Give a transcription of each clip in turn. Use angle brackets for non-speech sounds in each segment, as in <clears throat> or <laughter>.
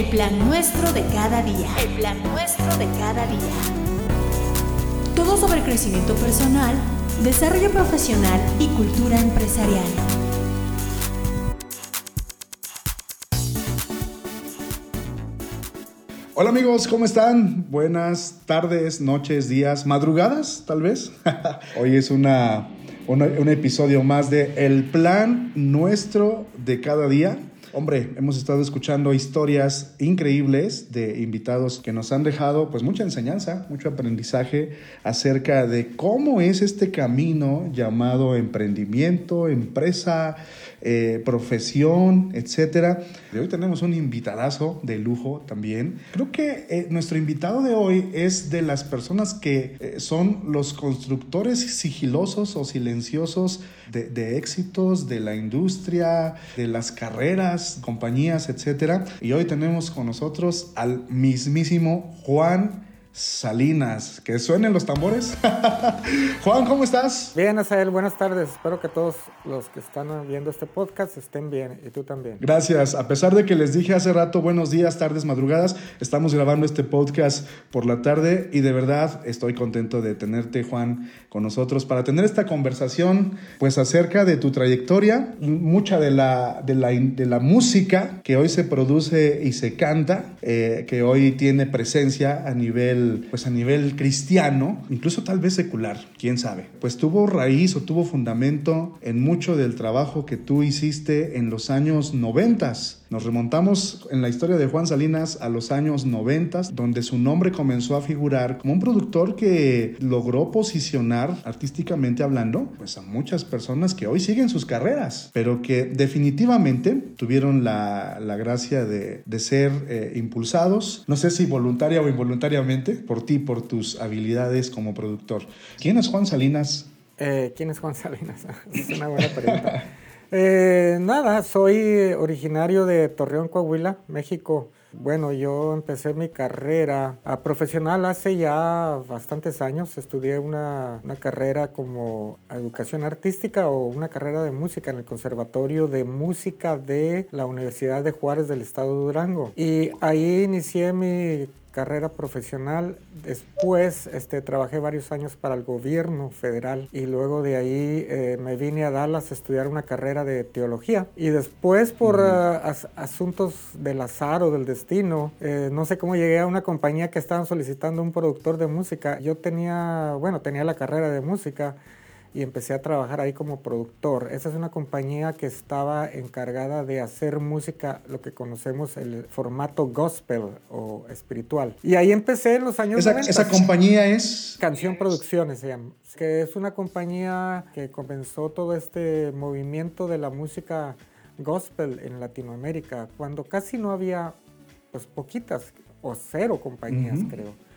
El plan nuestro de cada día. El plan nuestro de cada día. Todo sobre crecimiento personal, desarrollo profesional y cultura empresarial. Hola amigos, ¿cómo están? Buenas tardes, noches, días, madrugadas, tal vez. <laughs> Hoy es una, una- un episodio más de El Plan Nuestro de cada día. Hombre, hemos estado escuchando historias increíbles de invitados que nos han dejado pues mucha enseñanza, mucho aprendizaje acerca de cómo es este camino llamado emprendimiento, empresa, eh, profesión, etcétera. Y hoy tenemos un invitadazo de lujo también. Creo que eh, nuestro invitado de hoy es de las personas que eh, son los constructores sigilosos o silenciosos de, de éxitos de la industria, de las carreras, compañías, etcétera. Y hoy tenemos con nosotros al mismísimo Juan Salinas. Que suenen los tambores. <laughs> Juan, ¿cómo estás? Bien, Asael, buenas tardes. Espero que todos los que están viendo este podcast estén bien y tú también. Gracias. A pesar de que les dije hace rato buenos días, tardes, madrugadas, estamos grabando este podcast por la tarde y de verdad estoy contento de tenerte, Juan, con nosotros para tener esta conversación, pues acerca de tu trayectoria, mucha de la, de la, de la música que hoy se produce y se canta, eh, que hoy tiene presencia a nivel, pues a nivel cristiano, incluso tal vez secular, quién sabe. Pues tuvo raíz o tuvo fundamento en mucho del trabajo que tú hiciste en los años noventas. Nos remontamos en la historia de Juan Salinas a los años 90, donde su nombre comenzó a figurar como un productor que logró posicionar, artísticamente hablando, pues a muchas personas que hoy siguen sus carreras, pero que definitivamente tuvieron la, la gracia de, de ser eh, impulsados, no sé si voluntaria o involuntariamente, por ti, por tus habilidades como productor. ¿Quién es Juan Salinas? Eh, ¿Quién es Juan Salinas? <laughs> es una buena pregunta. Eh, nada, soy originario de Torreón, Coahuila, México. Bueno, yo empecé mi carrera a profesional hace ya bastantes años. Estudié una, una carrera como educación artística o una carrera de música en el Conservatorio de Música de la Universidad de Juárez del Estado de Durango. Y ahí inicié mi carrera profesional. Después este, trabajé varios años para el gobierno federal y luego de ahí eh, me vine a Dallas a estudiar una carrera de teología. Y después por uh, as asuntos del azar o del destino, eh, no sé cómo llegué a una compañía que estaban solicitando un productor de música. Yo tenía, bueno, tenía la carrera de música y empecé a trabajar ahí como productor. Esa es una compañía que estaba encargada de hacer música, lo que conocemos el formato gospel o espiritual. Y ahí empecé en los años esa, 90. Esa compañía es... Canción Producciones se llama, que es una compañía que comenzó todo este movimiento de la música gospel en Latinoamérica, cuando casi no había, pues poquitas o cero compañías, uh -huh. creo.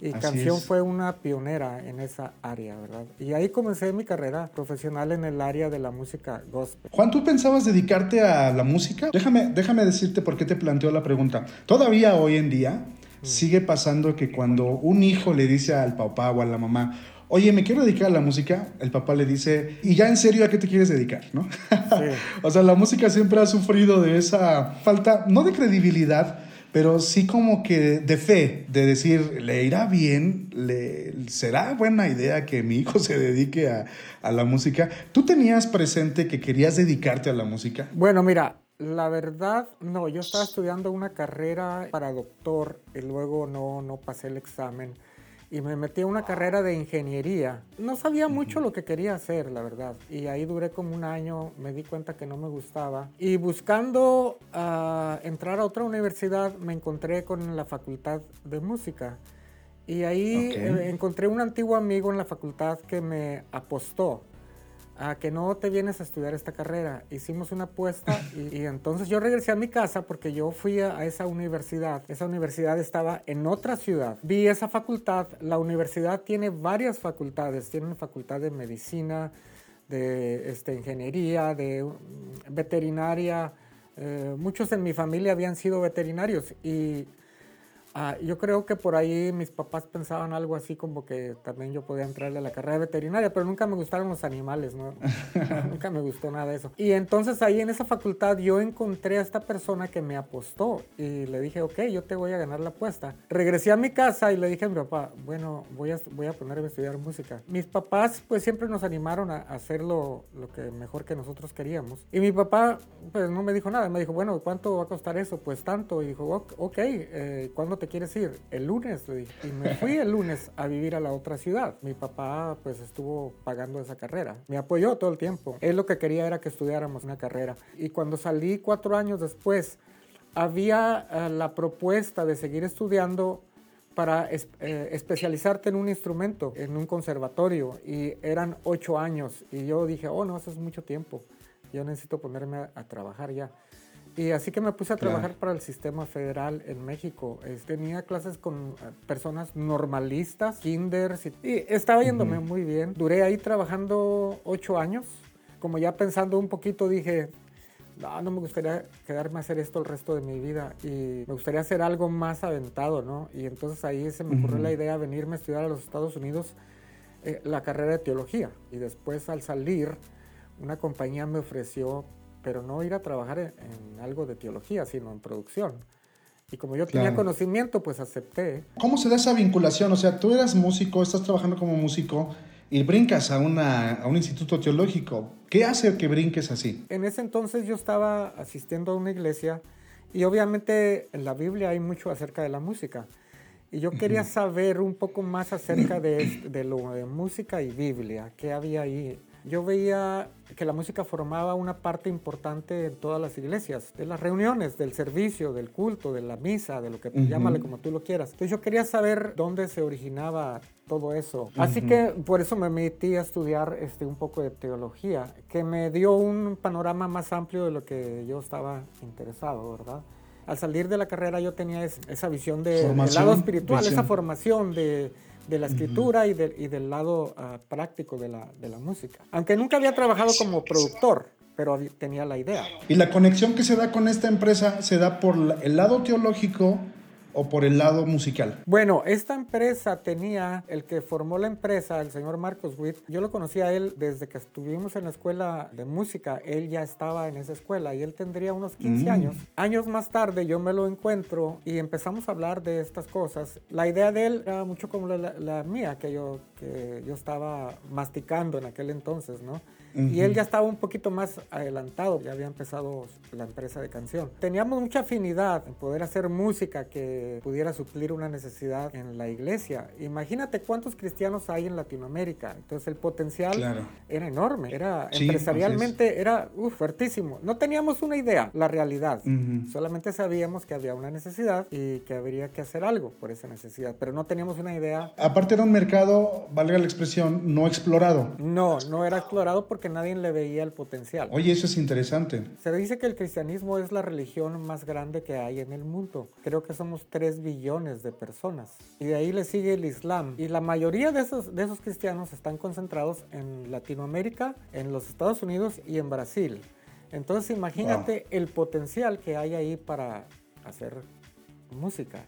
Y Así Canción es. fue una pionera en esa área, ¿verdad? Y ahí comencé mi carrera profesional en el área de la música gospel. Juan, ¿tú pensabas dedicarte a la música? Déjame, déjame decirte por qué te planteo la pregunta. Todavía hoy en día mm. sigue pasando que cuando un hijo le dice al papá o a la mamá, Oye, me quiero dedicar a la música. El papá le dice, ¿y ya en serio a qué te quieres dedicar? ¿No? Sí. <laughs> o sea, la música siempre ha sufrido de esa falta, no de credibilidad, pero sí como que de fe, de decir, ¿le irá bien? ¿Le, ¿Será buena idea que mi hijo <laughs> se dedique a, a, la música? ¿Tú tenías presente que querías dedicarte a la música? Bueno, mira, la verdad, no, yo estaba estudiando una carrera para doctor y luego no, no pasé el examen y me metí a una carrera de ingeniería. No sabía mucho lo que quería hacer, la verdad. Y ahí duré como un año, me di cuenta que no me gustaba. Y buscando uh, entrar a otra universidad, me encontré con la Facultad de Música. Y ahí okay. eh, encontré un antiguo amigo en la facultad que me apostó a que no te vienes a estudiar esta carrera. Hicimos una apuesta y, entonces yo regresé a mi casa porque yo fui a, esa universidad. Esa universidad estaba en otra ciudad. Vi esa facultad. La universidad tiene varias facultades. Tiene una facultad de medicina, de este, ingeniería, de um, veterinaria. Eh, muchos en mi familia habían sido veterinarios y Ah, yo creo que por ahí mis papás pensaban algo así como que también yo podía entrarle a la carrera de veterinaria, pero nunca me gustaron los animales, ¿no? <laughs> nunca me gustó nada de eso. Y entonces ahí en esa facultad yo encontré a esta persona que me apostó y le dije, ok, yo te voy a ganar la apuesta. Regresé a mi casa y le dije a mi papá, bueno, voy a, voy a ponerme a estudiar música. Mis papás pues siempre nos animaron a hacer lo, lo que mejor que nosotros queríamos. Y mi papá pues no me dijo nada, me dijo, bueno, ¿cuánto va a costar eso? Pues tanto. Y dijo, ok, eh, ¿cuándo te quieres ir? El lunes, le dije. Y me fui el lunes a vivir a la otra ciudad. Mi papá pues estuvo pagando esa carrera. Me apoyó todo el tiempo. Él lo que quería era que estudiáramos una carrera. Y cuando salí cuatro años después, había uh, la propuesta de seguir estudiando para es, eh, especializarte en un instrumento, en un conservatorio, y eran ocho años. Y yo dije, oh, no, eso es mucho tiempo. Yo necesito ponerme a, a trabajar ya. Y así que me puse a trabajar claro. para el sistema federal en México. Tenía clases con personas normalistas, kinders, y, y estaba yéndome uh -huh. muy bien. Duré ahí trabajando ocho años. Como ya pensando un poquito, dije, no, no me gustaría quedarme a hacer esto el resto de mi vida y me gustaría hacer algo más aventado, ¿no? Y entonces ahí se me ocurrió uh -huh. la idea de venirme a estudiar a los Estados Unidos eh, la carrera de teología. Y después al salir, una compañía me ofreció pero no ir a trabajar en, en, algo de teología, sino en producción. Y como yo tenía claro. conocimiento, pues acepté. ¿Cómo se da esa vinculación? O sea, tú eras músico, estás trabajando como músico y brincas a, una, a un instituto teológico. ¿Qué hace que brinques así? En ese entonces yo estaba asistiendo a una iglesia y obviamente en la Biblia hay mucho acerca de la música. Y yo quería saber un poco más acerca de, de lo de música y Biblia, qué había ahí yo veía que la música formaba una parte importante en todas las iglesias, de las reuniones, del servicio, del culto, de la misa, de lo que uh -huh. llámale como tú lo quieras. Entonces yo quería saber dónde se originaba todo eso. Uh -huh. Así que por eso me metí a estudiar este, un poco de teología, que me dio un panorama más amplio de lo que yo estaba interesado, ¿verdad? Al salir de la carrera yo tenía esa visión de, del lado espiritual, visión. esa formación de de la escritura uh -huh. y, de, y, del lado uh, práctico de la, de la música. Aunque nunca había trabajado como productor, pero tenía la idea. Y la conexión que se da con esta empresa se da por el lado teológico o por el lado musical? Bueno, esta empresa tenía, el que formó la empresa, el señor Marcos Witt, yo lo conocí a él desde que estuvimos en la escuela de música, él ya estaba en esa escuela y él tendría unos 15 mm. años. Años más tarde yo me lo encuentro y empezamos a hablar de estas cosas. La idea de él era mucho como la, la mía, que yo, que yo estaba masticando en aquel entonces, ¿no? Uh -huh. Y él ya estaba un poquito más adelantado, ya había empezado la empresa de canción. Teníamos mucha afinidad en poder hacer música que pudiera suplir una necesidad en la iglesia. Imagínate cuántos cristianos hay en Latinoamérica. Entonces el potencial claro. era enorme, era sí, empresarialmente era uf, fuertísimo. No teníamos una idea, la realidad. Uh -huh. Solamente sabíamos que había una necesidad y que habría que hacer algo por esa necesidad, pero no teníamos una idea. Aparte era un mercado, valga la expresión, no explorado. No, no era explorado porque porque nadie le veía el potencial. Oye, eso es interesante. Se dice que el cristianismo es la religión más grande que hay en el mundo. Creo que somos 3 billones de personas. Y de ahí le sigue el Islam. Y la mayoría de esos, de esos cristianos están concentrados en Latinoamérica, en los Estados Unidos y en Brasil. Entonces imagínate wow. el potencial que hay ahí para hacer música.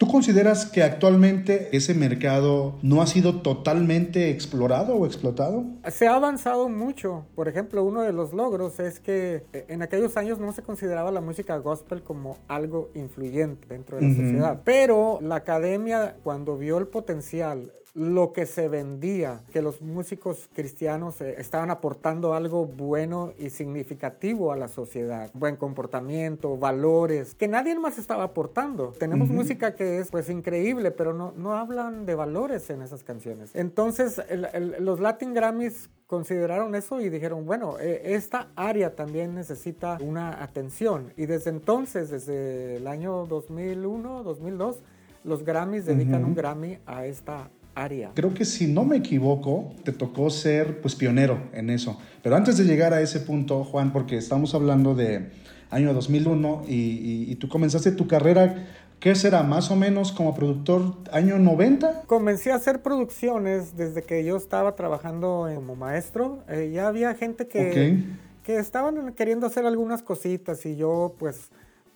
¿Tú consideras que actualmente ese mercado no ha sido totalmente explorado o explotado? Se ha avanzado mucho. Por ejemplo, uno de los logros es que eh, en aquellos años no se consideraba la música gospel como algo influyente dentro de la uh -huh. sociedad. Pero la academia, cuando vio el potencial lo que se vendía, que los músicos cristianos eh, estaban aportando algo bueno y significativo a la sociedad, buen comportamiento, valores, que nadie más estaba aportando. Tenemos uh -huh. música que es pues increíble, pero no, no hablan de valores en esas canciones. Entonces el, el, los Latin Grammys consideraron eso y dijeron, bueno, eh, esta área también necesita una atención. Y desde entonces, desde el año 2001, 2002, los Grammys dedican uh -huh. un Grammy a esta área. Creo que si no me equivoco, te tocó ser pues pionero en eso. Pero antes de llegar a ese punto, Juan, porque estamos hablando de año 2001 y, y, y tú comenzaste tu carrera ¿Qué será? ¿Más o menos como productor año 90? Comencé a hacer producciones desde que yo estaba trabajando como maestro. Eh, ya había gente que, okay. que estaban queriendo hacer algunas cositas y yo pues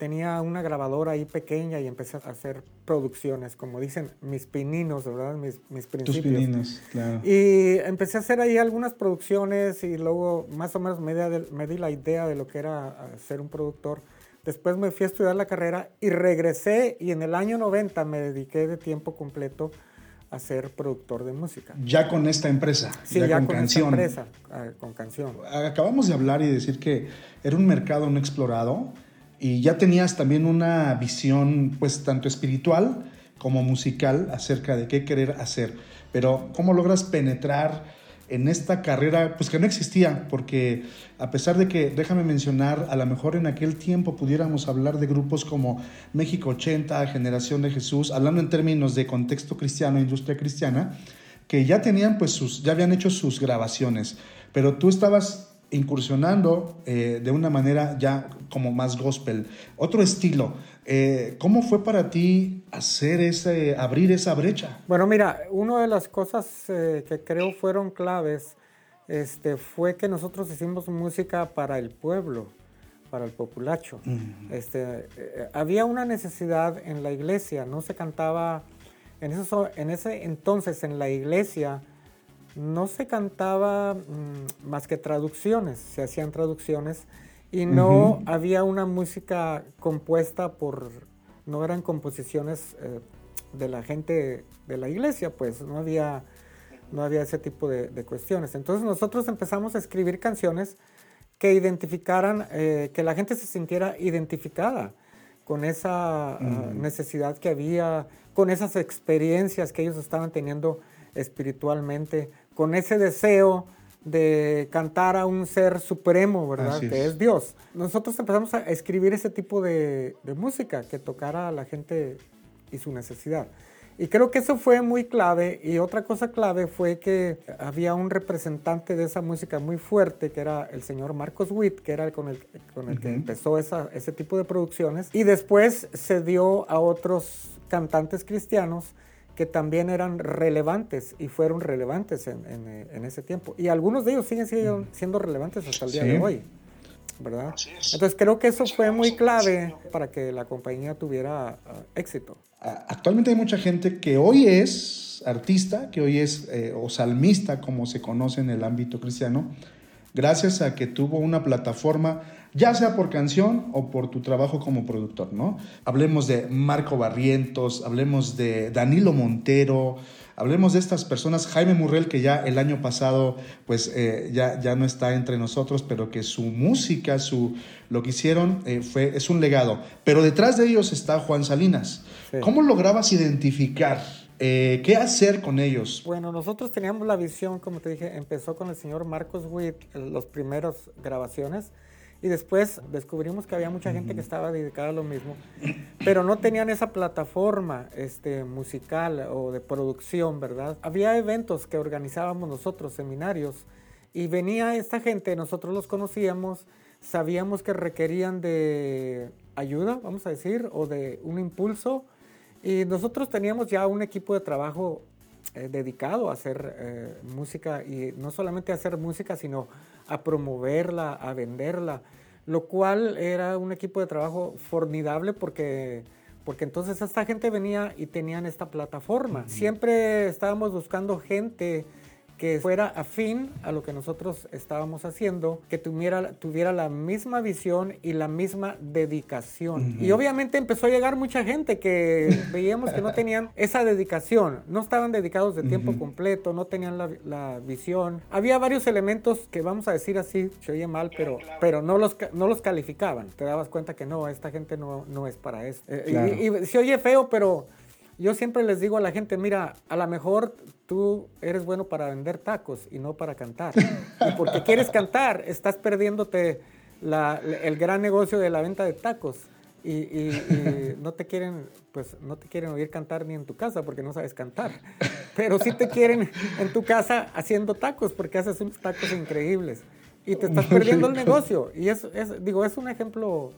tenía una grabadora ahí pequeña y empecé a hacer producciones, como dicen mis pininos, ¿verdad? Mis, mis principios. Tus pininos, claro. Y empecé a hacer ahí algunas producciones y luego más o menos me, di- me di la idea de lo que era ah, ser un productor. Después me fui a estudiar la carrera y regresé y en el año 90 me dediqué de tiempo completo a ser productor de música. Ya con esta empresa, Sí, ya, con, esta empresa, ah, con canción. Acabamos de hablar y decir que era un mercado no explorado y ya tenías también una visión, pues, tanto espiritual como musical acerca de qué querer hacer. Pero, ¿cómo logras penetrar en esta carrera, pues que no existía? Porque a pesar de que, déjame mencionar, a lo mejor en aquel tiempo pudiéramos hablar de grupos como México 80, Generación de Jesús, hablando en términos de contexto cristiano, industria cristiana, que ya tenían, pues, sus, ya habían hecho sus grabaciones, pero tú estabas incursionando eh, de una manera ya como más gospel, otro estilo. Eh, ¿Cómo fue para ti hacer ese, abrir esa brecha? Bueno, mira, una de las cosas eh, que creo fueron claves este, fue que nosotros hicimos música para el pueblo, para el populacho. este, había una necesidad en la iglesia, no se cantaba, en, eso, en ese entonces en la iglesia no se cantaba mm, más que traducciones, se hacían traducciones y no había una música compuesta por, no eran composiciones eh, de la gente de la iglesia, pues no había, no había ese tipo de, de cuestiones. Entonces nosotros empezamos a escribir canciones que identificaran, eh, que la gente se sintiera identificada con esa uh, necesidad que había, con esas experiencias que ellos estaban teniendo espiritualmente, con ese deseo de cantar a un ser supremo, ¿verdad? Así que es. es Dios. Nosotros empezamos a escribir ese tipo de, de música que tocara a la gente y su necesidad. Y creo que eso fue muy clave. Y otra cosa clave fue que había un representante de esa música muy fuerte, que era el señor Marcos Witt, que era el con el, que empezó esa, ese tipo de producciones. Y después se dio a otros cantantes cristianos que también eran relevantes y fueron relevantes en, en, en ese tiempo. Y algunos de ellos siguen siendo, siendo relevantes hasta el día Sí. de hoy. ¿verdad? Entonces creo que eso fue muy clave para que la compañía tuviera uh, éxito. Actualmente hay mucha gente que hoy es artista, que hoy es eh, o salmista, como se conoce en el ámbito cristiano, gracias a que tuvo una plataforma, ya sea por canción o por tu trabajo como productor, ¿no? Hablemos de Marco Barrientos, hablemos de Danilo Montero, hablemos de estas personas, Jaime Murrell, que ya el año pasado, pues eh, ya, ya no está entre nosotros, pero que su música, su, lo que hicieron, eh, fue, es un legado. Pero detrás de ellos está Juan Salinas. Sí. ¿Cómo lograbas identificar eh, qué hacer con ellos? Bueno, nosotros teníamos la visión, como te dije, empezó con el señor Marcos Witt, los primeros grabaciones, y después descubrimos que había mucha gente que estaba dedicada a lo mismo, pero no tenían esa plataforma este, musical o de producción, ¿verdad? Había eventos que organizábamos nosotros, seminarios, y venía esta gente, nosotros los conocíamos, sabíamos que requerían de ayuda, vamos a decir, o de un impulso, y nosotros teníamos ya un equipo de trabajo eh, dedicado a hacer eh, música y no solamente a hacer música, sino a promoverla, a venderla, lo cual era un equipo de trabajo formidable porque, porque entonces esta gente venía y tenían esta plataforma. Siempre estábamos buscando gente que fuera afín a lo que nosotros estábamos haciendo, que tuviera, tuviera la misma visión y la misma dedicación. Y obviamente empezó a llegar mucha gente que <laughs> veíamos que no tenían esa dedicación, no estaban dedicados de tiempo completo, no tenían la, la visión. Había varios elementos que vamos a decir así, se oye mal, pero, pero no, los, no los calificaban. Te dabas cuenta que no, esta gente no, no es para eso. Eh, y se oye feo, pero yo siempre les digo a la gente, mira, a lo mejor tú eres bueno para vender tacos y no para cantar. Y porque quieres cantar, estás perdiéndote la- el gran negocio de la venta de tacos. Y, y- y no te quieren, pues no te quieren oír cantar ni en tu casa porque no sabes cantar. Pero sí te quieren en tu casa haciendo tacos porque haces unos tacos increíbles. Y te estás perdiendo el negocio. Y es, es- digo, es un ejemplo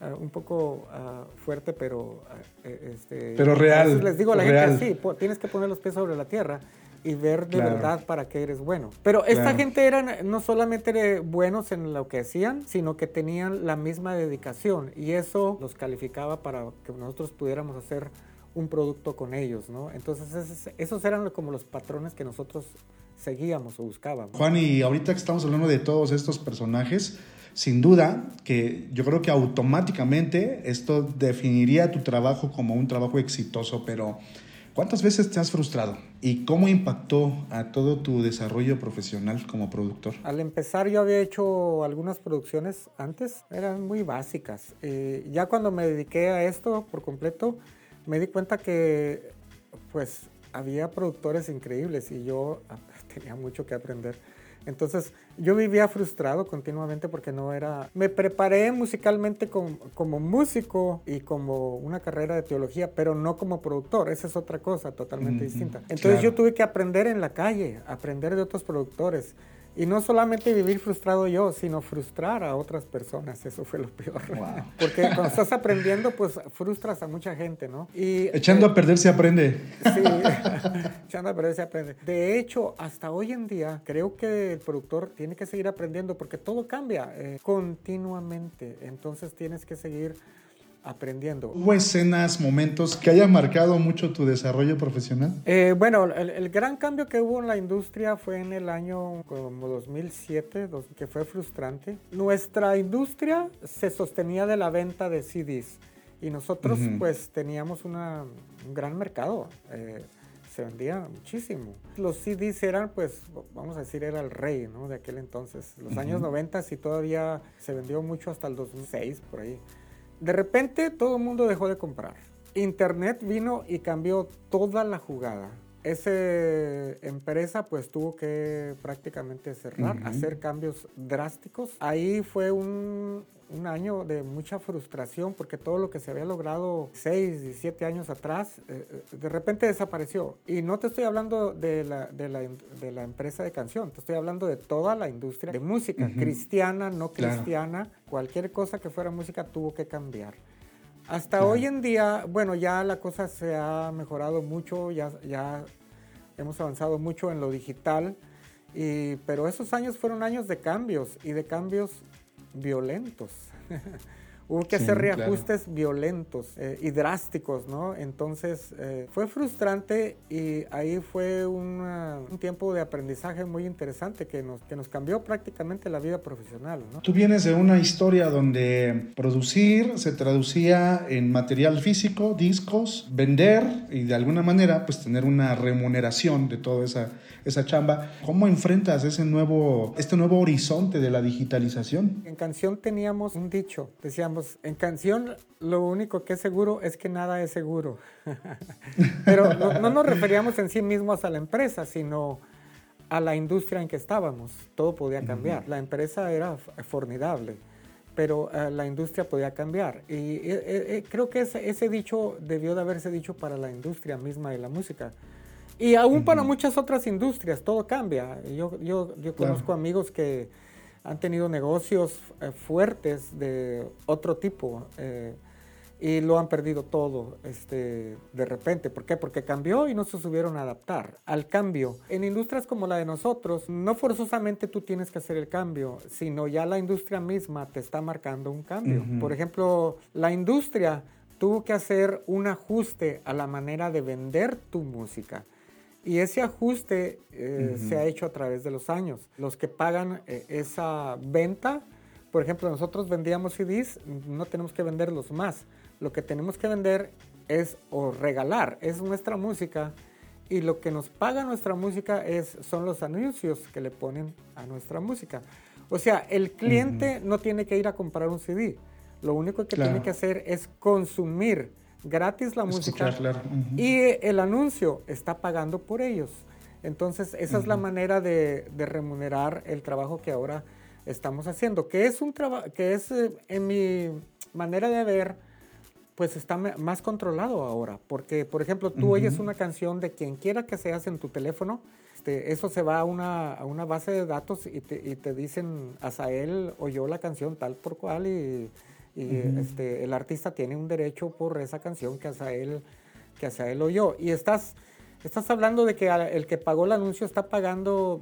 ah, un poco ah, fuerte, pero eh, este, Pero real, les digo a la real. gente así, po- tienes que poner los pies sobre la tierra y ver de verdad para qué eres bueno. Pero esta gente eran no solamente buenos en lo que hacían, sino que tenían la misma dedicación y eso los calificaba para que nosotros pudiéramos hacer un producto con ellos, ¿no? Entonces esos eran como los patrones que nosotros seguíamos o buscábamos. Juan, y ahorita que estamos hablando de todos estos personajes, sin duda que yo creo que automáticamente esto definiría tu trabajo como un trabajo exitoso, pero ¿cuántas veces te has frustrado? ¿Y cómo impactó a todo tu desarrollo profesional como productor? Al empezar yo había hecho algunas producciones antes, eran muy básicas. Eh, ya cuando me dediqué a esto por completo, me di cuenta que pues había productores increíbles y yo <laughs> tenía mucho que aprender. Entonces yo vivía frustrado continuamente porque no era... Me preparé musicalmente como, como, músico y como una carrera de teología, pero no como productor. Esa es otra cosa totalmente distinta. Entonces yo tuve que aprender en la calle, aprender de otros productores. Y no solamente vivir frustrado yo, sino frustrar a otras personas. Eso fue lo peor. <laughs> Porque cuando estás aprendiendo, pues frustras a mucha gente, ¿no? Y, echando a perder se aprende. Sí, <laughs> echando a perder se aprende. De hecho, hasta hoy en día, creo que el productor tiene que seguir aprendiendo porque todo cambia eh, continuamente. Entonces tienes que seguir aprendiendo. ¿Hubo escenas, momentos que hayan marcado mucho tu desarrollo profesional? Eh, bueno, el, gran cambio que hubo en la industria fue en el año como 2007, que fue frustrante. Nuestra industria se sostenía de la venta de CDs y nosotros pues teníamos una, un gran mercado. Eh, se vendía muchísimo. Los CDs eran, pues, vamos a decir, era el rey, ¿no? De aquel entonces. Los años 90 y todavía se vendió mucho hasta el 2006, por ahí. De repente todo el mundo dejó de comprar. Internet vino y cambió toda la jugada. Esa empresa pues tuvo que prácticamente cerrar, hacer cambios drásticos. Ahí fue un, año de mucha frustración porque todo lo que se había logrado seis y siete años atrás eh, eh, de repente desapareció. Y no te estoy hablando de la, de la, empresa de canción, te estoy hablando de toda la industria de música, cristiana, no cristiana, cualquier cosa que fuera música tuvo que cambiar. Hasta hoy en día, bueno, ya la cosa se ha mejorado mucho, ya, ya hemos avanzado mucho en lo digital, y, pero esos años fueron años de cambios y de cambios violentos. <laughs> Hubo que hacer reajustes violentos eh, y drásticos, ¿no? Entonces eh, fue frustrante y ahí fue un tiempo de aprendizaje muy interesante que nos, que nos cambió prácticamente la vida profesional, ¿no? Tú vienes de una historia donde producir se traducía en material físico, discos, vender y de alguna manera pues tener una remuneración de toda esa, esa chamba. ¿Cómo enfrentas ese nuevo, este nuevo horizonte de la digitalización? En canción teníamos un dicho, decíamos, en canción lo único que es seguro es que nada es seguro. <laughs> Pero no, nos referíamos en sí mismos a la empresa, sino a la industria en que estábamos. Todo podía cambiar. La empresa era formidable, pero eh, la industria podía cambiar. Y eh, eh, creo que ese, dicho debió de haberse dicho para la industria misma de la música. Y aún para muchas otras industrias, todo cambia. Yo, yo, yo conozco amigos que han tenido negocios eh, fuertes de otro tipo eh, y lo han perdido todo este, de repente. ¿Por qué? Porque cambió y no se subieron a adaptar al cambio. En industrias como la de nosotros, no forzosamente tú tienes que hacer el cambio, sino ya la industria misma te está marcando un cambio. Por ejemplo, la industria tuvo que hacer un ajuste a la manera de vender tu música. Y ese ajuste eh, se ha hecho a través de los años. Los que pagan eh, esa venta, por ejemplo, nosotros vendíamos CDs, no tenemos que venderlos más. Lo que tenemos que vender es o regalar, es nuestra música y lo que nos paga nuestra música es, son los anuncios que le ponen a nuestra música. O sea, el cliente no tiene que ir a comprar un CD, lo único que tiene que hacer es consumir gratis la música y el anuncio está pagando por ellos. Entonces, esa es la manera de, remunerar el trabajo que ahora estamos haciendo, que es un trabajo que es eh, en mi manera de ver pues está más controlado ahora, porque por ejemplo, tú oyes una canción de quien quiera que seas en tu teléfono, este, eso se va a una, a una base de datos y te, y te dicen, Azael oyó la canción tal por cual y y este, el artista tiene un derecho por esa canción que hacia él, que hacia él oyó. Y estás, Estás hablando de que el que pagó el anuncio está pagando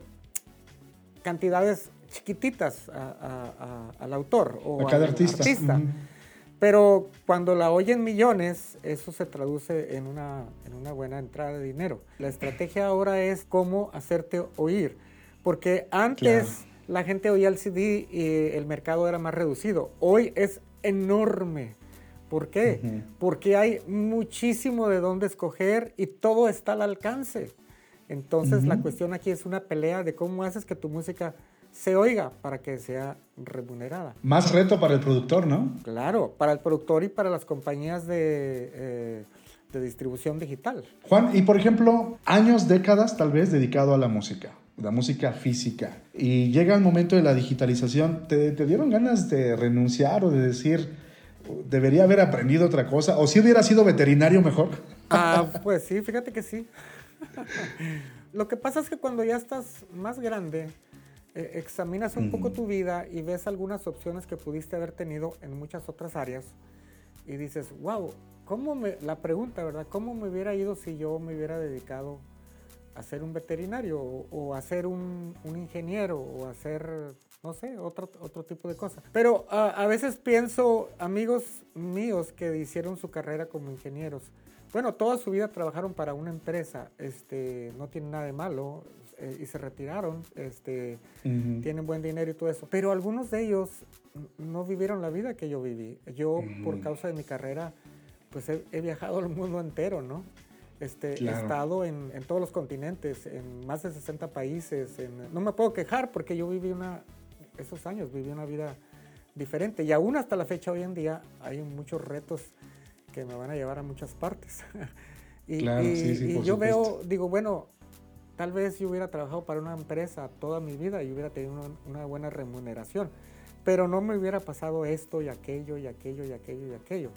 cantidades chiquititas al autor o a cada artista. Pero cuando la oyen millones, eso se traduce en una, en una buena entrada de dinero. La estrategia ahora es cómo hacerte oír. Porque antes la gente oía el CD y el mercado era más reducido. Hoy es enorme. ¿Por qué? Porque hay muchísimo de dónde escoger y todo está al alcance. Entonces la cuestión aquí es una pelea de cómo haces que tu música se oiga para que sea remunerada. Más reto para el productor, ¿no? Claro, para el productor y para las compañías de, eh, de distribución digital. Juan, y por ejemplo, años, décadas tal vez dedicado a la música la música física. Y llega el momento de la digitalización, ¿te, ¿te, dieron ganas de renunciar o de decir, debería haber aprendido otra cosa? ¿O si hubiera sido veterinario mejor? Ah, <laughs> pues sí, fíjate que sí. Lo que pasa es que cuando ya estás más grande, eh, examinas un poco tu vida y ves algunas opciones que pudiste haber tenido en muchas otras áreas y dices, wow, ¿cómo me, la pregunta, ¿verdad? ¿Cómo me hubiera ido si yo me hubiera dedicado a ser un veterinario o, a ser un, ingeniero o a ser, no sé, otro, otro tipo de cosas? Pero a veces pienso, amigos míos que hicieron su carrera como ingenieros, bueno, toda su vida trabajaron para una empresa, este, no tiene nada de malo, eh, y se retiraron, este, tienen buen dinero y todo eso. Pero algunos de ellos no vivieron la vida que yo viví. Yo, por causa de mi carrera, pues he, viajado al mundo entero, ¿no? Este, He estado en, en, todos los continentes, en más de 60 países. no me puedo quejar porque yo viví una, esos años, viví una vida diferente. Y aún hasta la fecha, hoy en día, hay muchos retos que me van a llevar a muchas partes. <laughs> y, claro, sí, sí, y yo veo, digo, bueno, tal vez yo hubiera trabajado para una empresa toda mi vida y hubiera tenido una, buena remuneración, pero no me hubiera pasado esto y aquello y aquello y aquello y aquello.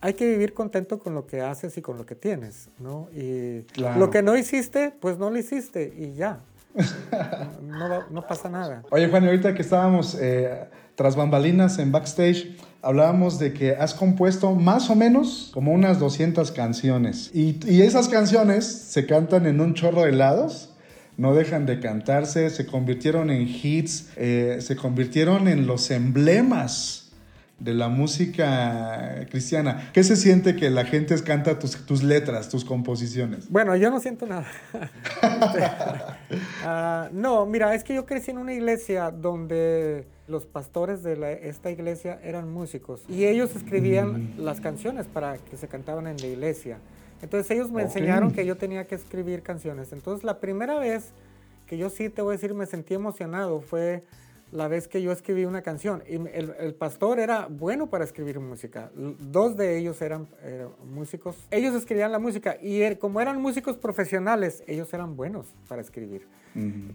Hay que vivir contento con lo que haces y con lo que tienes, ¿no? Y lo que no hiciste, pues no lo hiciste y ya. no, no, pasa nada. Oye, Juan, ahorita que estábamos eh, tras bambalinas en backstage, hablábamos de que has compuesto más o menos como unas 200 canciones. Y, esas canciones se cantan en un chorro de lados, no dejan de cantarse, se convirtieron en hits, eh, se convirtieron en los emblemas de la música cristiana. ¿Qué se siente que la gente canta tus, letras, tus composiciones? Bueno, yo no siento nada. <laughs> Ah, no, mira, es que yo crecí en una iglesia donde los pastores de esta iglesia eran músicos y ellos escribían mm. las canciones para que se cantaban en la iglesia. Entonces ellos me enseñaron que yo tenía que escribir canciones. Entonces la primera vez que yo sí te voy a decir me sentí emocionado fue la vez que yo escribí una canción. Y el, pastor era bueno para escribir música. Dos de ellos eran, músicos. Ellos escribían la música y como eran músicos profesionales, ellos eran buenos para escribir.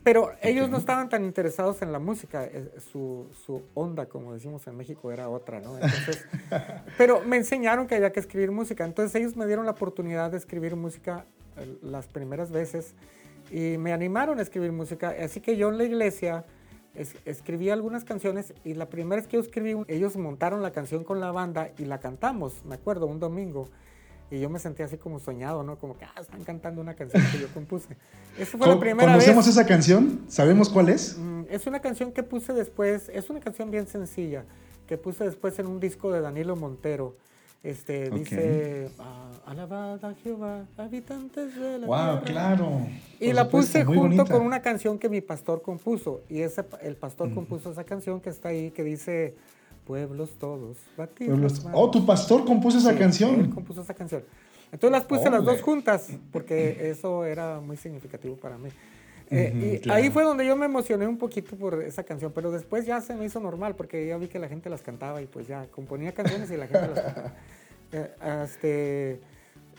Pero ellos no estaban tan interesados en la música. Eh, su, su, onda, como decimos en México, era otra, ¿no? <laughs> pero me enseñaron que había que escribir música. Entonces ellos me dieron la oportunidad de escribir música eh, las primeras veces y me animaron a escribir música. Así que yo en la iglesia escribí algunas canciones y la primera vez que yo escribí, ellos montaron la canción con la banda y la cantamos, me acuerdo, un domingo. Y yo me sentí así como soñado, ¿no? Como que, ah, están cantando una canción que yo compuse. Esa fue la primera ¿Conocemos esa canción? ¿Sabemos cuál es? Mm, es una canción que puse después, es una canción bien sencilla, que puse después en un disco de Danilo Montero. Este, Dice, ah, alabada Jehová, habitantes de la wow, claro. Y la puse junto con una canción que mi pastor compuso. Y ese, el pastor compuso esa canción que está ahí, que dice, pueblos todos, pueblos. Oh, tu pastor compuso esa canción. Él compuso esa canción. Entonces las puse las dos juntas, porque eso era muy significativo para mí. Eh, y ahí fue donde yo me emocioné un poquito por esa canción, pero después ya se me hizo normal porque ya vi que la gente las cantaba y pues ya componía canciones y la gente las cantaba. <laughs> Eh, este,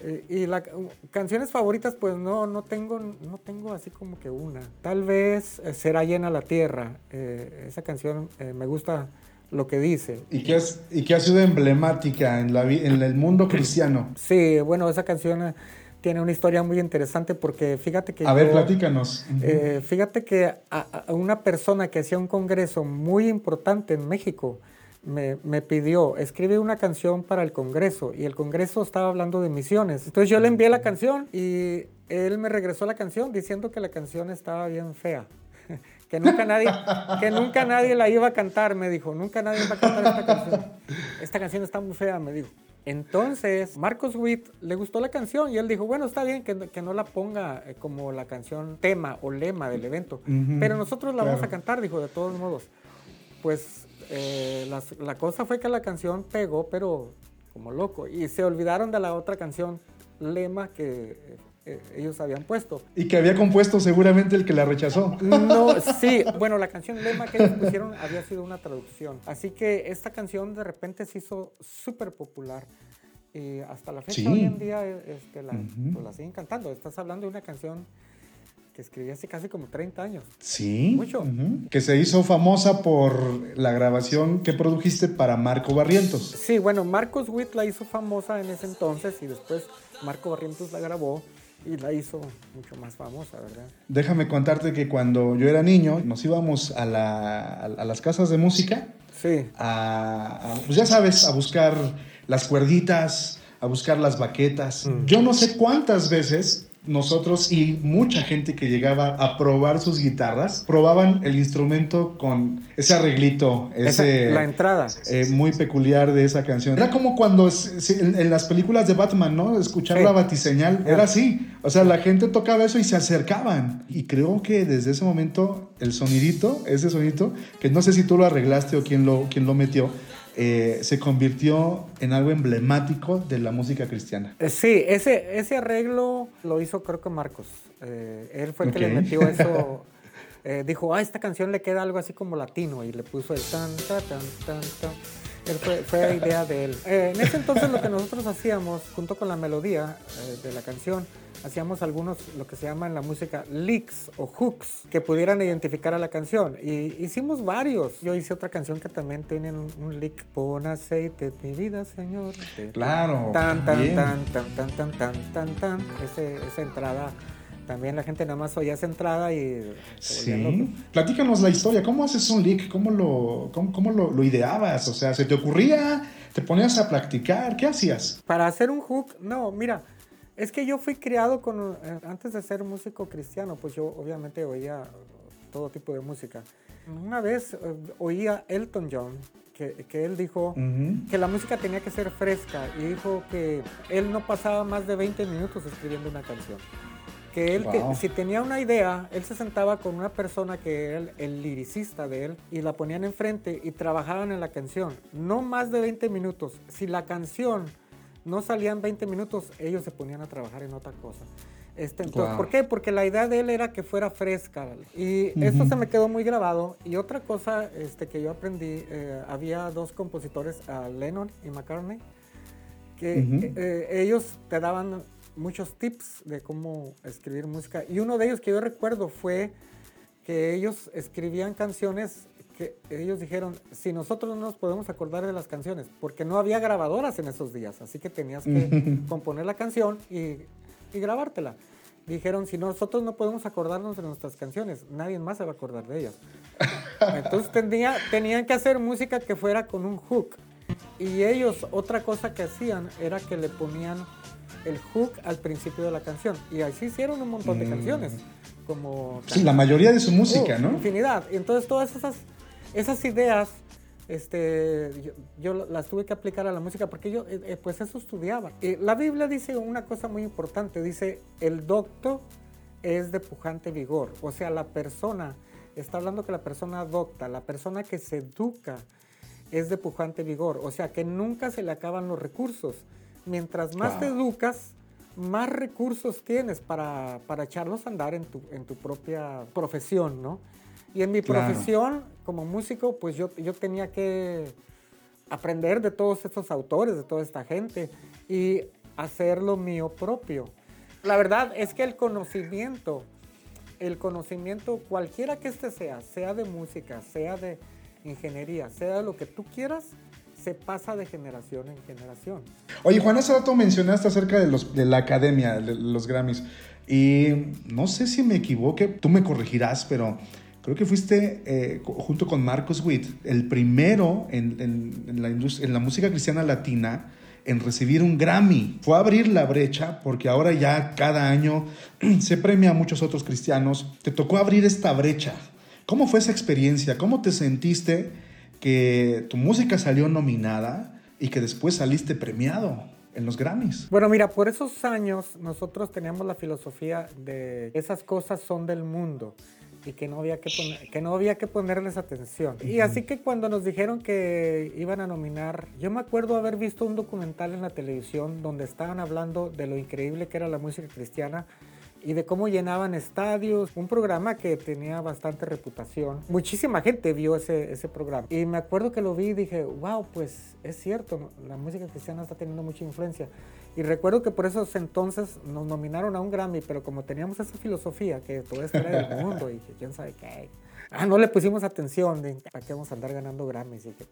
eh, y las canciones favoritas, pues no, no, tengo, no tengo así como que una. Tal vez Será llena la tierra. esa canción me gusta lo que dice. Y que, es, y que ha sido emblemática en, la, en el mundo cristiano. Sí, bueno, esa canción tiene una historia muy interesante porque fíjate que... A ver, platícanos. Eh, fíjate que a, una persona que hacía un congreso muy importante en México me, me, pidió, escribe una canción para el Congreso y el Congreso estaba hablando de misiones. Entonces yo le envié la canción y él me regresó la canción diciendo que la canción estaba bien fea. <laughs> que nunca nadie, que nunca nadie la iba a cantar, me dijo. Nunca nadie va a cantar esta canción. Esta canción está muy fea, me dijo. Entonces, Marcos Witt le gustó la canción y él dijo, bueno, está bien que, que no la ponga eh, como la canción tema o lema del evento, pero nosotros la vamos a cantar, dijo, de todos modos. Pues eh, la cosa fue que la canción pegó, pero como loco, y se olvidaron de la otra canción, lema, que eh, ellos habían puesto. Y que había compuesto seguramente el que la rechazó. No, <laughs> sí, bueno, la canción lema que ellos pusieron había sido una traducción. Así que esta canción de repente se hizo súper popular. Y hasta la fecha, hoy en día, este, la, pues, la siguen cantando. Estás hablando de una canción que escribí hace casi como 30 años. Sí. Mucho. Que se hizo famosa por la grabación que produjiste para Marco Barrientos. Sí, bueno, Marcos Witt la hizo famosa en ese entonces y después Marco Barrientos la grabó y la hizo mucho más famosa, ¿verdad? Déjame contarte que cuando yo era niño nos íbamos a, las casas de música. Sí. pues ya sabes, a buscar las cuerditas, a buscar las baquetas. Mm. Yo no sé cuántas veces nosotros y mucha gente que llegaba a probar sus guitarras, probaban el instrumento con ese arreglito, ese... la entrada. Eh, muy peculiar de esa canción. Era como cuando en, las películas de Batman, ¿no? Escuchar la batiseñal, era así. O sea, la gente tocaba eso y se acercaban. Y creo que desde ese momento el sonidito, ese sonidito, que no sé si tú lo arreglaste o quién lo, quién lo metió, eh, se convirtió en algo emblemático de la música cristiana. Eh, sí, ese, ese arreglo lo hizo creo que Marcos. Eh, él fue el que le metió eso. <laughs> dijo, ah, esta canción le queda algo así como latino y le puso el tan, tan, tan, tan, tan. Fue, fue, <laughs> idea de él. en ese entonces lo que nosotros hacíamos, junto con la melodía de la canción, hacíamos algunos, lo que se llama en la música, licks o hooks, que pudieran identificar a la canción. Y hicimos varios. Yo hice otra canción que también tiene un, un lick, pon aceite, mi vida, Señor. Claro. Tan, tan, tan, tan, tan, tan, tan, tan, tan. esa entrada también la gente nada más oía esa entrada y... Sí. Platícanos la historia. ¿Cómo haces un lick? ¿Cómo, lo, cómo, cómo lo, lo, ideabas? O sea, ¿se te ocurría? ¿Te ponías a practicar? ¿Qué hacías? Para hacer un hook, no, mira, es que yo fui criado con, eh, antes de ser músico cristiano, pues yo obviamente oía todo tipo de música. Una vez eh, oía Elton John, que, que él dijo que la música tenía que ser fresca y dijo que él no pasaba más de 20 minutos escribiendo una canción. Que él, si tenía una idea, él se sentaba con una persona que era el, el, liricista de él y la ponían enfrente y trabajaban en la canción. No más de 20 minutos. Si la canción no salían 20 minutos, ellos se ponían a trabajar en otra cosa. Este, entonces, ¿Por qué? Porque la idea de él era que fuera fresca. Y esto se me quedó muy grabado. Y otra cosa este, que yo aprendí, eh, había dos compositores, Lennon y McCartney, que eh, ellos te daban muchos tips de cómo escribir música. Y uno de ellos que yo recuerdo fue que ellos escribían canciones que ellos dijeron, si nosotros no nos podemos acordar de las canciones, porque no había grabadoras en esos días, así que tenías que <laughs> componer la canción y, y, grabártela. Dijeron, si nosotros no podemos acordarnos de nuestras canciones, nadie más se va a acordar de ellas. Entonces tenía, tenían que hacer música que fuera con un hook. Y ellos, otra cosa que hacían era que le ponían el hook al principio de la canción. Y así hicieron un montón de mm. canciones. Como sí, la mayoría de su música, ¿no? Infinidad. Entonces todas esas esas ideas este, yo, las tuve que aplicar a la música porque yo, eh, eh, pues eso estudiaba. la Biblia dice una cosa muy importante, dice, el docto es de pujante vigor, o sea, la persona, está hablando que la persona docta, la persona que se educa es de pujante vigor, o sea, que nunca se le acaban los recursos. Mientras más te educas, más recursos tienes para, para echarlos a andar en tu, en tu propia profesión, ¿no? Y en mi profesión como músico, pues yo, yo tenía que aprender de todos estos autores, de toda esta gente y hacerlo mío propio. La verdad es que el conocimiento, el conocimiento cualquiera que este sea, sea de música, sea de ingeniería, sea lo que tú quieras, se pasa de generación en generación. Oye, Juan, hace rato mencionaste acerca de, los, de la academia, de los Grammys. Y no sé si me equivoque, tú me corregirás, pero creo que fuiste eh, junto con Marcos Witt el primero en, la música cristiana latina en recibir un Grammy. Fue abrir la brecha porque ahora ya cada año <clears throat> se premia a muchos otros cristianos. Te tocó abrir esta brecha. ¿Cómo fue esa experiencia? ¿Cómo te sentiste que tu música salió nominada y que después saliste premiado? en los Grammys. Bueno, mira, por esos años nosotros teníamos la filosofía de esas cosas son del mundo y que no había que, que, no había que ponerles atención. Y así que cuando nos dijeron que iban a nominar, yo me acuerdo haber visto un documental en la televisión donde estaban hablando de lo increíble que era la música cristiana y de cómo llenaban estadios, un programa que tenía bastante reputación. Muchísima gente vio ese, ese programa y me acuerdo que lo vi y dije, wow, pues es cierto, la música cristiana está teniendo mucha influencia. Y recuerdo que por esos entonces nos nominaron a un Grammy, pero como teníamos esa filosofía que todo esto era del mundo y que quién sabe qué, ah, no le pusimos atención de para qué vamos a andar ganando Grammys y que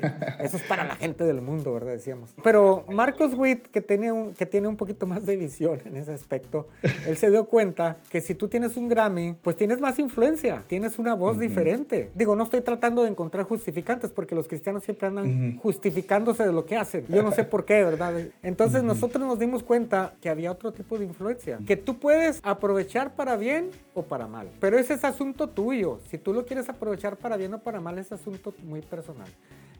<laughs> eso es para la gente del mundo, ¿verdad? Decíamos. Pero Marcos Witt, que tiene, un, que tiene un poquito más de visión en ese aspecto, él se dio cuenta que si tú tienes un Grammy, pues tienes más influencia, tienes una voz diferente. Digo, no estoy tratando de encontrar justificantes porque los cristianos siempre andan justificándose de lo que hacen. Yo no sé por qué, ¿verdad? Entonces nosotros nos dimos cuenta que había otro tipo de influencia, que tú puedes aprovechar para bien o para mal. Pero ese es asunto tuyo. Si tú lo quieres aprovechar para bien o para mal, es asunto muy personal.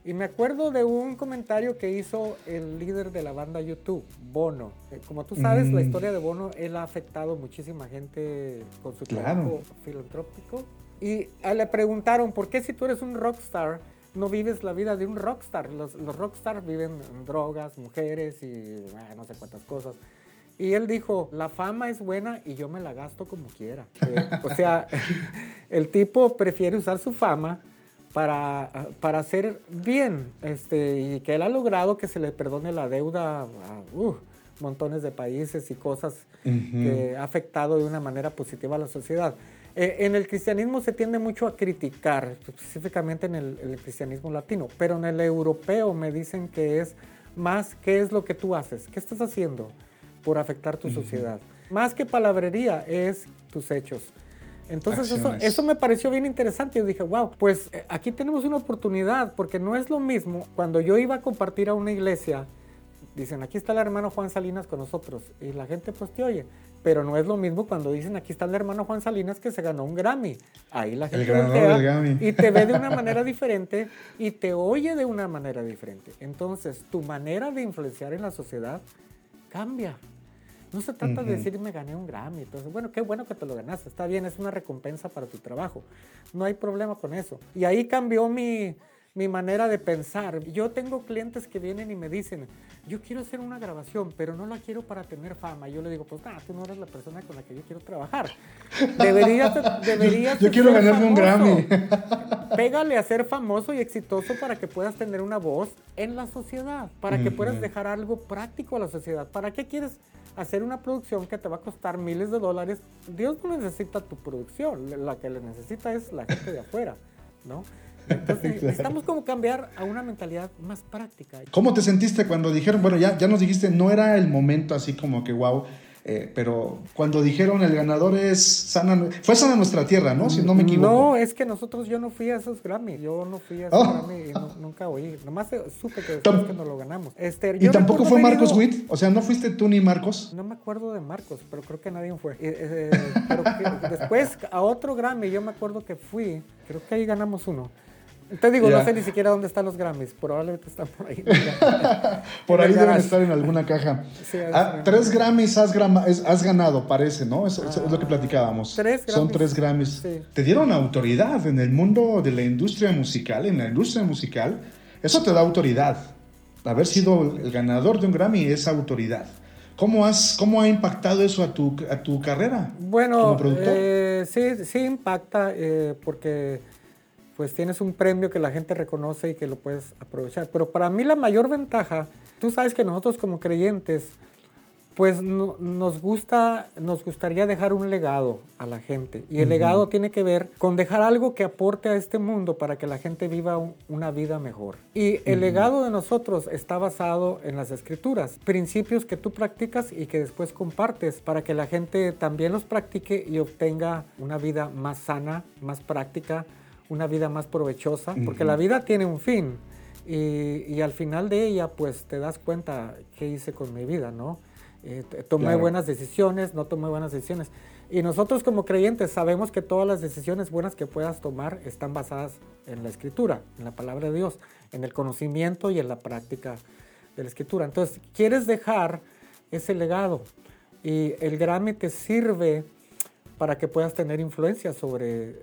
Y me acuerdo de un comentario que hizo el líder de la banda YouTube, Bono. Eh, como tú sabes, la mm. historia de Bono, él ha afectado muchísima gente con su trabajo filantrópico. Y le preguntaron, ¿por qué si tú eres un rockstar, no vives la vida de un rockstar? Los, los rockstars viven en drogas, mujeres y no sé cuántas cosas. Y él dijo, la fama es buena y yo me la gasto como quiera. Eh, o sea, <laughs> el tipo prefiere usar su fama para, para hacer bien este, y que él ha logrado que se le perdone la deuda a uh, montones de países y cosas que ha afectado de una manera positiva a la sociedad. Eh, en el cristianismo se tiende mucho a criticar, específicamente en el, cristianismo latino, pero en el europeo me dicen que es más qué es lo que tú haces, qué estás haciendo por afectar tu sociedad. Más que palabrería es tus hechos. Entonces eso, eso, me pareció bien interesante. Yo dije, wow, pues eh, aquí tenemos una oportunidad, porque no es lo mismo cuando yo iba a compartir a una iglesia, dicen, aquí está el hermano Juan Salinas con nosotros, y la gente pues te oye. Pero no es lo mismo cuando dicen, aquí está el hermano Juan Salinas que se ganó un Grammy. Ahí la gente voltea y te ve de una <laughs> manera diferente y te oye de una manera diferente. Entonces, tu manera de influenciar en la sociedad cambia. No se trata de decir me gané un Grammy. Entonces, bueno, qué bueno que te lo ganaste. Está bien, es una recompensa para tu trabajo. No hay problema con eso. Y ahí cambió mi, mi manera de pensar. Yo tengo clientes que vienen y me dicen, yo quiero hacer una grabación, pero no la quiero para tener fama. Yo le digo, pues nada, tú no eres la persona con la que yo quiero trabajar. Deberías, <laughs> deberías Yo quiero ganarme un Grammy. <laughs> Pégale a ser famoso y exitoso para que puedas tener una voz en la sociedad, para que puedas dejar algo práctico a la sociedad. ¿Para qué quieres hacer una producción que te va a costar miles de dólares, Dios no necesita tu producción, la que le necesita es la gente de afuera, ¿no? Entonces <laughs> necesitamos como cambiar a una mentalidad más práctica. ¿Cómo te sentiste cuando dijeron, bueno, ya, ya nos dijiste, no era el momento así como que, wow, eh, pero cuando dijeron el ganador es sana, fue sana nuestra tierra, ¿no? Si no me equivoco. No, es que nosotros yo no fui a esos Grammy, yo no fui a esos oh. Grammy y nunca oí, nomás supe que después que nos lo ganamos. Este, ¿Y tampoco fue Marcos Witt? O sea, ¿no fuiste tú ni Marcos? No me acuerdo de Marcos, pero creo que nadie fue. Eh, pero después a otro Grammy yo me acuerdo que fui, creo que ahí ganamos uno. Te digo, no sé ni siquiera dónde están los Grammys. Probablemente están por ahí. <laughs> por ahí deben estar en alguna caja. Ah, tres Grammys has, has, ganado, parece, ¿no? es lo que platicábamos. Tres Grammys. Son tres Grammys. Te dieron autoridad en el mundo de la industria musical, en la industria musical. Eso te da autoridad. Haber sido el ganador de un Grammy es autoridad. ¿Cómo, has, ¿Cómo ha impactado eso a tu, a tu carrera? Bueno, como productor? Eh, sí, sí impacta eh, porque pues tienes un premio que la gente reconoce y que lo puedes aprovechar. Pero para mí la mayor ventaja, tú sabes que nosotros como creyentes, Pues nos gusta, nos gustaría dejar un legado a la gente. Y el legado tiene que ver con dejar algo que aporte a este mundo para que la gente viva una vida mejor. Y el legado de nosotros está basado en las escrituras, principios que tú practicas y que después compartes para que la gente también los practique y obtenga una vida más sana, más práctica, una vida más provechosa, porque la vida tiene un fin. Y, y, al final de ella, pues te das cuenta qué hice con mi vida, ¿no? Eh, tomé buenas decisiones, no tomé buenas decisiones. Y nosotros como creyentes sabemos que todas las decisiones buenas que puedas tomar están basadas en la escritura, en la palabra de Dios, en el conocimiento y en la práctica de la escritura. Entonces, quieres dejar ese legado y el Grammy te sirve para que puedas tener influencia sobre eh,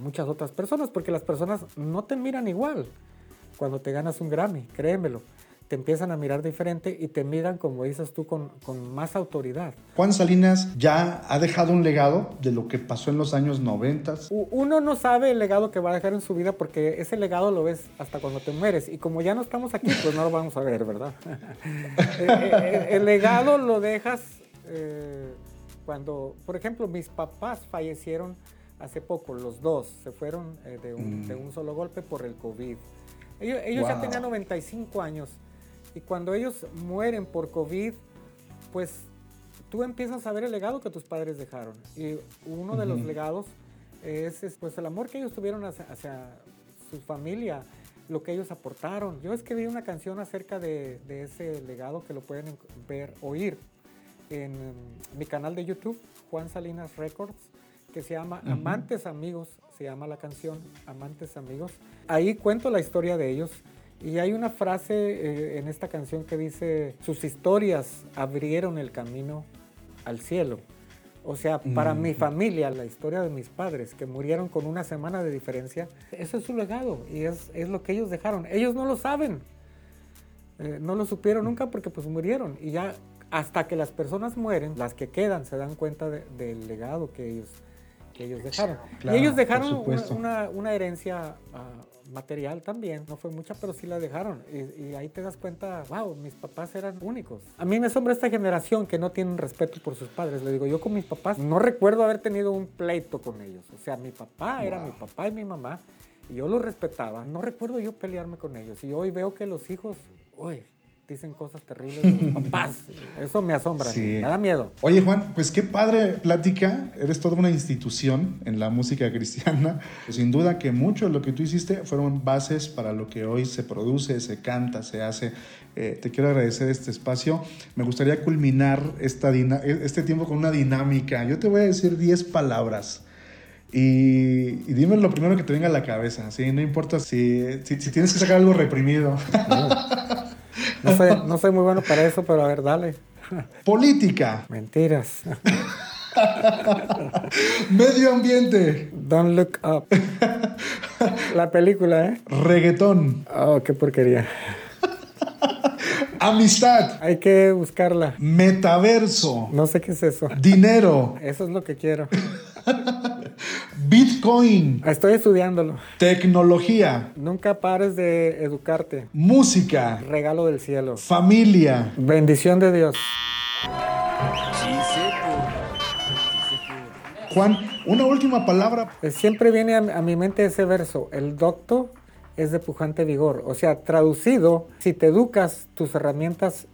muchas otras personas, porque las personas no te miran igual cuando te ganas un Grammy, créemelo te empiezan a mirar diferente y te miran, como dices tú, con, con, más autoridad. Juan Salinas ya ha dejado un legado de lo que pasó en los años 90. Uno no sabe el legado que va a dejar en su vida porque ese legado lo ves hasta cuando te mueres. Y como ya no estamos aquí, pues no lo vamos a ver, ¿verdad? Eh, <laughs> eh, eh, el, legado lo dejas cuando, por ejemplo, mis papás fallecieron hace poco, los dos, se fueron de, un, de, mm. un, solo golpe por el COVID. Ellos, ellos ya tenían 95 años y cuando ellos mueren por COVID, pues tú empiezas a ver el legado que tus padres dejaron. Y uno de los legados es, pues el amor que ellos tuvieron hacia, su familia, lo que ellos aportaron. Yo escribí una canción acerca de, ese legado que lo pueden ver, oír en mi canal de YouTube, Juan Salinas Records, que se llama Amantes Amigos, se llama la canción Amantes Amigos. Ahí cuento la historia de ellos y hay una frase eh, en esta canción que dice, sus historias abrieron el camino al cielo. O sea, para mi familia, la historia de mis padres, que murieron con una semana de diferencia, eso es su legado y es, es lo que ellos dejaron. Ellos no lo saben, eh, no lo supieron nunca porque pues murieron. Y ya hasta que las personas mueren, las que quedan se dan cuenta del legado que ellos, que ellos dejaron. y ellos dejaron una, una, herencia uh, material también, no fue mucha, pero sí la dejaron. Y, ahí te das cuenta, wow, mis papás eran únicos. A mí me asombra esta generación que no tienen respeto por sus padres. Le digo, yo con mis papás no recuerdo haber tenido un pleito con ellos. O sea, mi papá era mi papá y mi mamá. Y yo los respetaba. No recuerdo yo pelearme con ellos. Y hoy veo que los hijos, uy, dicen cosas terribles de <laughs> papás. Eso me asombra, me da miedo. Oye, Juan, pues qué padre plática. Eres toda una institución en la música cristiana. Sin duda que mucho de lo que tú hiciste fueron bases para lo que hoy se produce, se canta, se hace. Eh, te quiero agradecer este espacio. Me gustaría culminar esta este tiempo con una dinámica. Yo te voy a decir 10 palabras. Y, dime lo primero que te venga a la cabeza, ¿sí? No importa si, si, tienes que sacar algo reprimido. <laughs> No soy, no soy muy bueno para eso, pero a ver, dale. Política. Mentiras. Medio ambiente. Don't look up. La película, ¿eh? Reggaetón. Oh, qué porquería. Amistad. Hay que buscarla. Metaverso. No sé qué es eso. Dinero. Eso es lo que quiero. Bitcoin. Estoy estudiándolo. Tecnología. Nunca pares de educarte. Música. Regalo del cielo. Familia. Bendición de Dios. Juan, una última palabra. Eh, siempre viene a, mi mente ese verso. El docto es de pujante vigor. O sea, traducido, si te educas, tus herramientas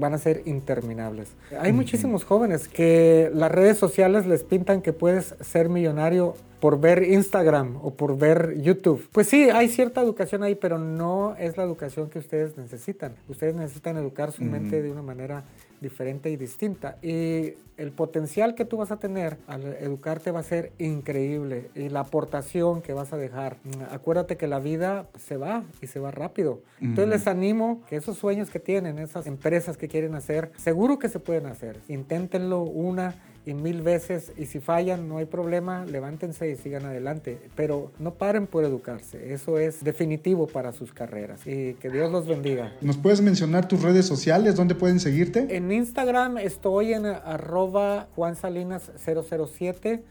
van a ser interminables. Hay muchísimos jóvenes que las redes sociales les pintan que puedes ser millonario por ver Instagram o por ver YouTube. Pues sí, hay cierta educación ahí, pero no es la educación que ustedes necesitan. Ustedes necesitan educar su mente de una manera diferente y distinta. Y el potencial que tú vas a tener al educarte va a ser increíble. Y la aportación que vas a dejar. Mm, acuérdate que la vida se va y se va rápido. Entonces les animo que esos sueños que tienen, esas empresas que quieren hacer, seguro que se pueden hacer. Inténtenlo una y mil veces y si fallan no hay problema, levántense y sigan adelante, pero no paren por educarse, eso es definitivo para sus carreras y que Dios los bendiga. ¿Nos puedes mencionar tus redes sociales? ¿Dónde pueden seguirte? En Instagram estoy en arroba juansalinas007,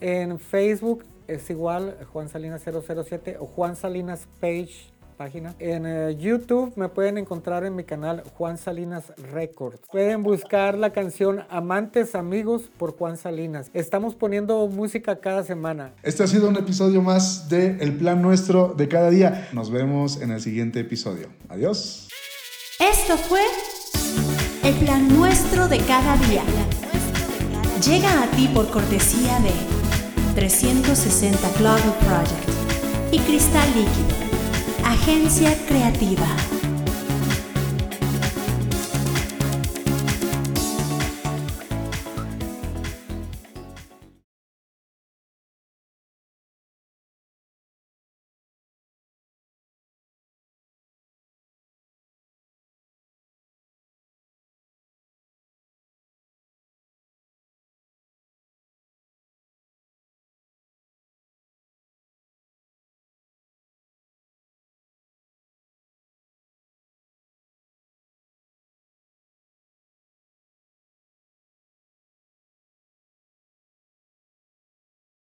en Facebook es igual Juan Salinas 007 o Juan Salinas Page página. En eh, YouTube me pueden encontrar en mi canal Juan Salinas Records. Pueden buscar la canción Amantes Amigos por Juan Salinas. Estamos poniendo música cada semana. Este ha sido un episodio más de El Plan Nuestro de cada día. Nos vemos en el siguiente episodio. Adiós. Esto fue El Plan Nuestro de cada día. Llega a ti por cortesía de 360 Global Project y Cristal Líquido, agencia creativa.